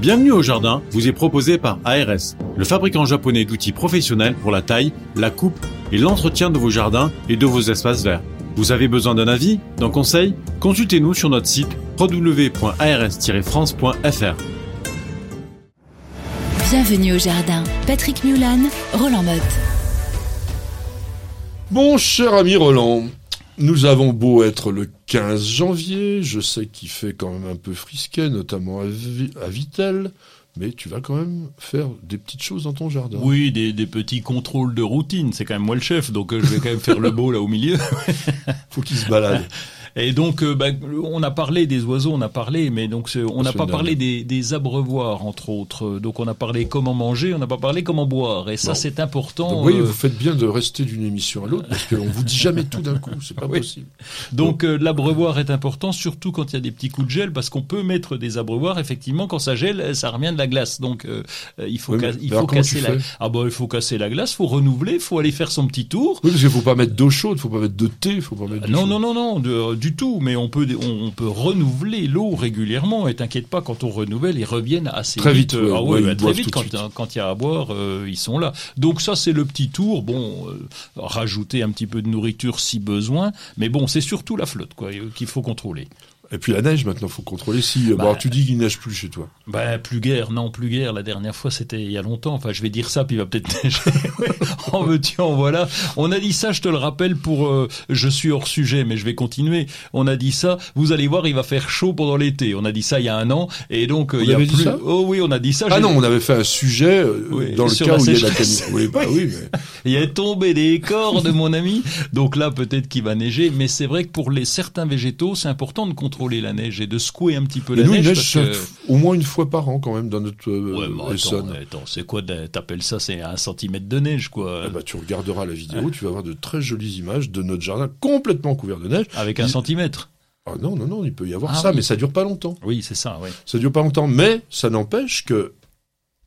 Bienvenue au jardin vous est proposé par ARS, le fabricant japonais d'outils professionnels pour la taille, la coupe et l'entretien de vos jardins et de vos espaces verts. Vous avez besoin d'un avis, d'un conseil? Consultez-nous sur notre site www.ars-france.fr. Bienvenue au jardin. Patrick Mulan, Roland Motte. Mon cher ami Roland, nous avons beau être le 15 janvier, je sais qu'il fait quand même un peu frisquet, notamment à, à Vitel, mais tu vas quand même faire des petites choses dans ton jardin. Oui, des, des petits contrôles de routine. C'est quand même moi le chef, donc euh, je vais quand même faire le beau là au milieu. Faut qu'il se balade. Et donc, euh, bah, on a parlé des oiseaux, on a parlé, mais donc on n'a pas parlé des, des abreuvoirs entre autres. Donc on a parlé comment manger, on n'a pas parlé comment boire. Et ça, c'est important. Donc, oui, euh, vous faites bien de rester d'une émission à l'autre, parce qu'on vous dit jamais tout d'un coup, c'est pas Oui. possible. Donc euh, l'abreuvoir est important, surtout quand il y a des petits coups de gel, parce qu'on peut mettre des abreuvoirs. Effectivement, quand ça gèle, ça revient de la glace. Donc euh, euh, il faut, Oui, ca- mais- il faut casser la. Ah bah il faut casser la glace, faut renouveler, faut aller faire son petit tour. Oui, parce qu'il faut pas mettre d'eau chaude, faut pas mettre de thé, faut pas mettre de Non, non, non, non, de- du tout. Mais on peut, on, on peut renouveler l'eau régulièrement. Et t'inquiète pas, quand on renouvelle, ils reviennent assez Très vite, ouais, ah ouais, ouais, ils bah, très vite de quand il y a à boire, euh, ils sont là. Donc ça, c'est le petit tour. Bon, euh, rajouter un petit peu de nourriture si besoin. Mais bon, c'est surtout la flotte, quoi, euh, qu'il faut contrôler. Et puis la neige, maintenant, faut contrôler si. Bah, bon, tu dis qu'il neige plus chez toi. Ben, plus guère, non, plus guère. La dernière fois, c'était il y a longtemps. Enfin, je vais dire ça, puis il va peut-être neiger. En veux-tu, en voilà. On a dit ça, je te le rappelle, pour... euh, je suis hors sujet, mais je vais continuer. On a dit ça, vous allez voir, il va faire chaud pendant l'été. On a dit ça il y a un an, et donc... euh, il y a avait dit plus... ça? Oh oui, on a dit ça. Ah non, on avait fait un sujet euh, Oui, dans le cas où il y a la canicule. Oui, bah oui, mais. Il est tombé des cordes, mon ami. Donc là, peut-être qu'il va neiger. Mais c'est vrai que pour les certains végétaux, c'est important de contrôler la neige et de secouer un petit peu la nous, neige. neige parce chaque- que- au moins une fois par an quand même dans notre euh, Ouais, mais attends, Essonne. attends, c'est quoi T'appelles ça, c'est un centimètre de neige, quoi. Ah bah, tu regarderas la vidéo, tu vas voir de très jolies images de notre jardin complètement couvert de neige. Avec un Il- centimètre. Ah non, non, non, il peut y avoir Ah ça, oui. mais ça dure pas longtemps. Oui, c'est ça, oui. Ça dure pas longtemps, mais ça n'empêche que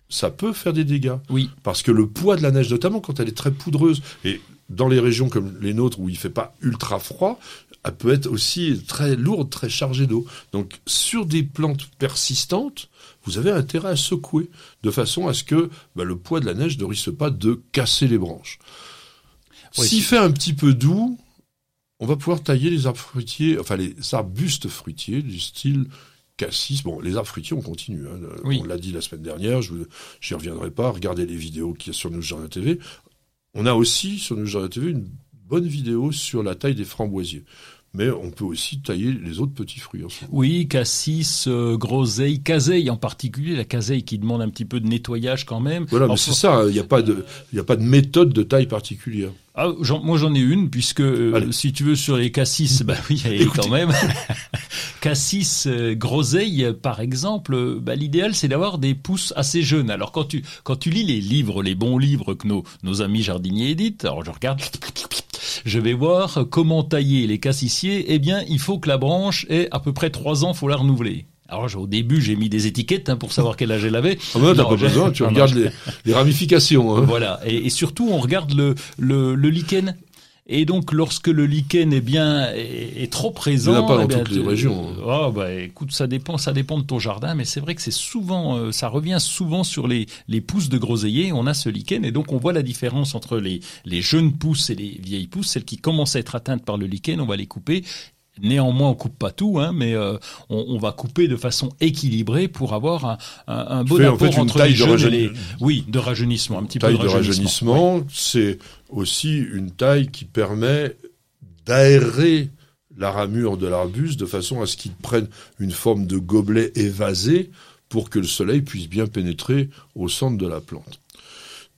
ça peut faire des dégâts. Oui. Parce que le poids de la neige, notamment quand elle est très poudreuse, et dans les régions comme les nôtres où il fait pas ultra froid, elle peut être aussi très lourde, très chargée d'eau. Donc sur des plantes persistantes, vous avez intérêt à secouer de façon à ce que bah, le poids de la neige ne risque pas de casser les branches. Oui, S'il fait un petit peu doux, on va pouvoir tailler les arbres fruitiers, enfin les arbustes fruitiers du style cassis. Bon, les arbres fruitiers, on continue. hein. Oui. On l'a dit la semaine dernière, je n'y reviendrai pas. Regardez les vidéos qu'il y a sur nos jardins TV. On a aussi sur nos jardins TV une bonne vidéo sur la taille des framboisiers. Mais on peut aussi tailler les autres petits fruits. En ce. Oui, cassis, euh, groseille, caseille en particulier, la caseille qui demande un petit peu de nettoyage quand même. Voilà, mais Enfin, c'est ça. Il n'y a pas de, a pas de méthode de taille particulière. Ah, j'en- moi j'en ai une puisque euh, si tu veux sur les cassis, bah oui, quand même. cassis, euh, groseille, par exemple, bah, l'idéal c'est d'avoir des pousses assez jeunes. Alors quand tu quand tu lis les livres, les bons livres que nos nos amis jardiniers éditent, alors je regarde, je vais voir comment tailler les cassissiers. Eh bien, il faut que la branche ait à peu près trois ans, faut la renouveler. Alors au début j'ai mis des étiquettes hein, pour savoir quel âge elle avait. Ah ben, t'as pas besoin. Tu non, regardes les ramifications. hein. voilà. Et, et surtout, on regarde le, le, le lichen. Et donc, lorsque le lichen est bien est, est trop présent, Il y en a pas dans eh bien, toutes les régions, hein. Ah bah écoute, ça dépend, ça dépend de ton jardin, mais c'est vrai que c'est souvent, euh, ça revient souvent sur les les pousses de groseillier. On a ce lichen et donc on voit la différence entre les les jeunes pousses et les vieilles pousses, celles qui commencent à être atteintes par le lichen, on va les couper. Néanmoins, on coupe pas tout, hein, mais euh, on, on va couper de façon équilibrée pour avoir un, un, un bon fais, en fait, entre taille les de jeunes et les oui de rajeunissement, un petit taille peu de rajeunissement, c'est aussi une taille qui permet d'aérer la ramure de l'arbuste de façon à ce qu'il prenne une forme de gobelet évasé pour que le soleil puisse bien pénétrer au centre de la plante.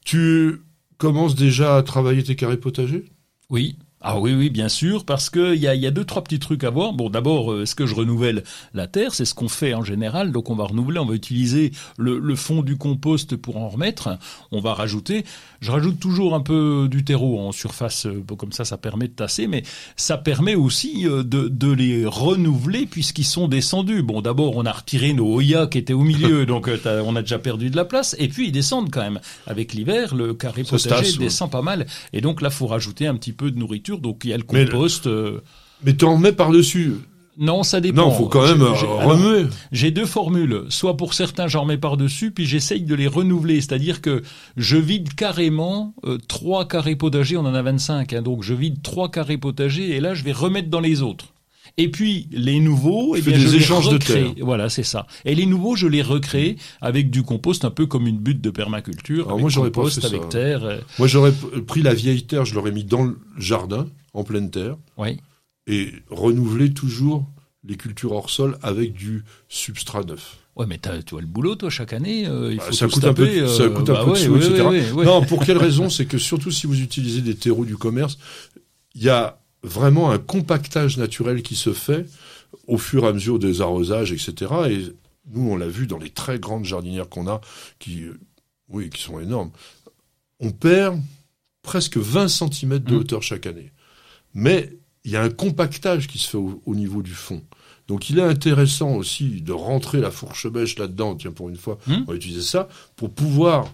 Tu commences déjà à travailler tes carrés potagers? Oui. Ah oui, oui, bien sûr, parce que il y a, y a deux, trois petits trucs à voir. Bon, d'abord, euh, est-ce que je renouvelle la terre? C'est ce qu'on fait en général. Donc, on va renouveler, on va utiliser le, le fond du compost pour en remettre. On va rajouter. Je rajoute toujours un peu du terreau en surface, euh, bon, comme ça, ça permet de tasser, mais ça permet aussi euh, de, de les renouveler puisqu'ils sont descendus. Bon, d'abord, on a retiré nos Oya qui étaient au milieu, donc on a déjà perdu de la place. Et puis, ils descendent quand même. Avec l'hiver, le carré Ça potager tasse, ouais. descend pas mal. Et donc là, faut rajouter un petit peu de nourriture. Donc il y a le Mais compost. euh, Mais tu en mets par-dessus. Non, ça dépend. Non, faut quand même euh, remuer. J'ai deux formules. Soit pour certains, j'en remets par-dessus, puis j'essaye de les renouveler. C'est-à-dire que je vide carrément euh, trois carrés potagers, on en a 25, hein, donc je vide trois carrés potagers, et là, je vais remettre dans les autres. Et puis les nouveaux, eh bien, des je les de terre. Voilà, c'est ça. Et les nouveaux, je les recrée avec du compost, un peu comme une butte de permaculture. Alors avec moi, j'aurais pas ça. terre. euh, Moi, j'aurais p- pris la vieille terre, je l'aurais mis dans le jardin, en pleine terre, oui. et renouveler toujours les cultures hors sol avec du substrat neuf. Ouais, mais tu vois le boulot, toi, chaque année. euh, il Bah, faut ça coûte un peu, taper, ça euh, coûte un bah peu de ouais, sous, ouais, etc. ouais, ouais. Non, pour quelle raison? C'est que surtout si vous utilisez des terreaux du commerce, il y a vraiment un compactage naturel qui se fait au fur et à mesure des arrosages, etc. Et nous, on l'a vu dans les très grandes jardinières qu'on a, qui, euh, oui, qui sont énormes. On perd presque 20 cm de Mhm. hauteur chaque année. Mais il y a un compactage qui se fait au, au niveau du fond. Donc il est intéressant aussi de rentrer la fourche bêche là-dedans, tiens pour une fois, Mhm. on va utiliser ça, pour pouvoir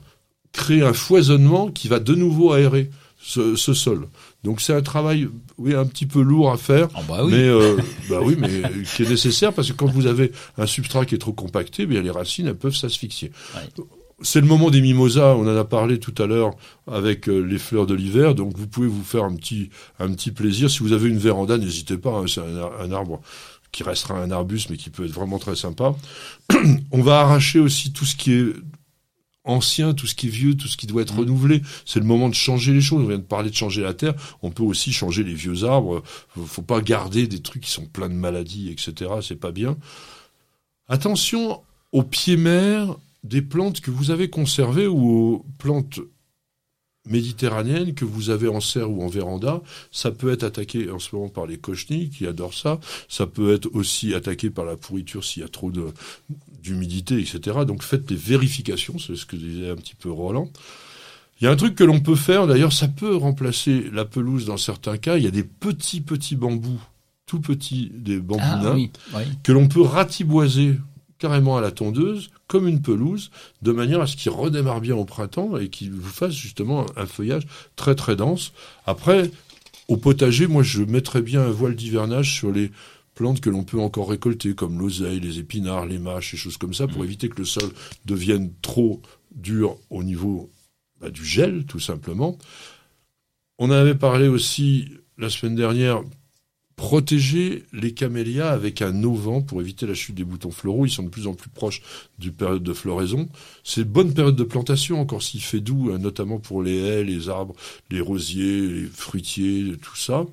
créer un foisonnement qui va de nouveau aérer ce, ce sol. Donc c'est un travail oui, un petit peu lourd à faire, Ah bah oui. mais euh, bah oui, mais qui est nécessaire parce que quand vous avez un substrat qui est trop compacté, bien les racines elles peuvent s'asphyxier. Ouais. C'est le moment des mimosas, on en a parlé tout à l'heure avec euh, les fleurs de l'hiver, donc vous pouvez vous faire un petit un petit plaisir. Si vous avez une véranda, n'hésitez pas, hein, c'est un arbre qui restera un arbuste mais qui peut être vraiment très sympa. on va arracher aussi tout ce qui est ancien, tout ce qui est vieux, tout ce qui doit être Mm. renouvelé. C'est le moment de changer les choses. On vient de parler de changer la terre. On peut aussi changer les vieux arbres. Faut- Faut pas garder des trucs qui sont pleins de maladies, etc. C'est pas bien. Attention aux pieds mères des plantes que vous avez conservées ou aux plantes méditerranéennes que vous avez en serre ou en véranda. Ça peut être attaqué en ce moment par les cochenilles qui adorent ça. Ça peut être aussi attaqué par la pourriture s'il y a trop d'humidité, etc. Donc faites des vérifications, c'est ce que disait un petit peu Roland. Il y a un truc que l'on peut faire, d'ailleurs ça peut remplacer la pelouse dans certains cas, il y a des petits petits bambous, tout petits, des bambous Ah nains, oui, oui. que l'on peut ratiboiser carrément à la tondeuse, comme une pelouse, de manière à ce qu'il redémarre bien au printemps et qu'il vous fasse justement un feuillage très très dense. Après, au potager, moi je mettrais bien un voile d'hivernage sur les plantes que l'on peut encore récolter, comme l'oseille, les épinards, les mâches, et choses comme ça, pour éviter que le sol devienne trop dur au niveau bah, du gel, tout simplement. On en avait parlé aussi la semaine dernière, protéger les camélias avec un auvent pour éviter la chute des boutons floraux. Ils sont de plus en plus proches du période de floraison. C'est une bonne période de plantation, encore s'il fait doux, hein, notamment pour les haies, les arbres, les rosiers, les fruitiers, tout ça.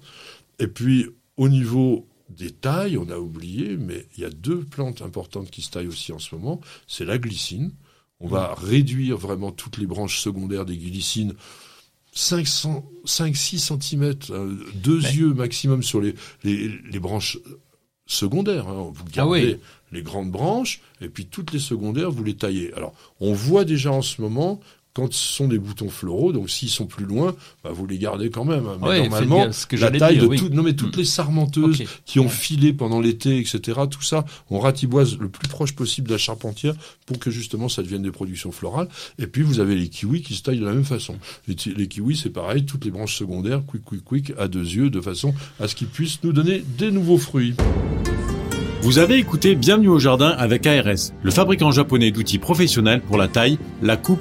Et puis, au niveau des tailles, on a oublié, mais il y a deux plantes importantes qui se taillent aussi en ce moment. C'est la glycine. On va réduire vraiment toutes les branches secondaires des glycines 5-6 cm, deux Mais- yeux maximum sur les, les, les branches secondaires. hein. Vous Ah gardez oui. les grandes branches et puis toutes les secondaires, vous les taillez. Alors, on voit déjà en ce moment quand ce sont des boutons floraux, donc s'ils sont plus loin, bah, vous les gardez quand même. hein. Mais Ouais, normalement, ce que la taille dire, de oui. toutes, non mais toutes Mm. les sarmenteuses qui ont Ouais. filé pendant l'été, etc. Tout ça, on ratiboise le plus proche possible de la charpentière pour que justement ça devienne des productions florales. Et puis vous avez les kiwis qui se taillent de la même façon. Les, les kiwis, c'est pareil, toutes les branches secondaires, quick, quick, quick, à deux yeux, de façon à ce qu'ils puissent nous donner des nouveaux fruits. Vous avez écouté Bienvenue au jardin avec ARS, le fabricant japonais d'outils professionnels pour la taille, la coupe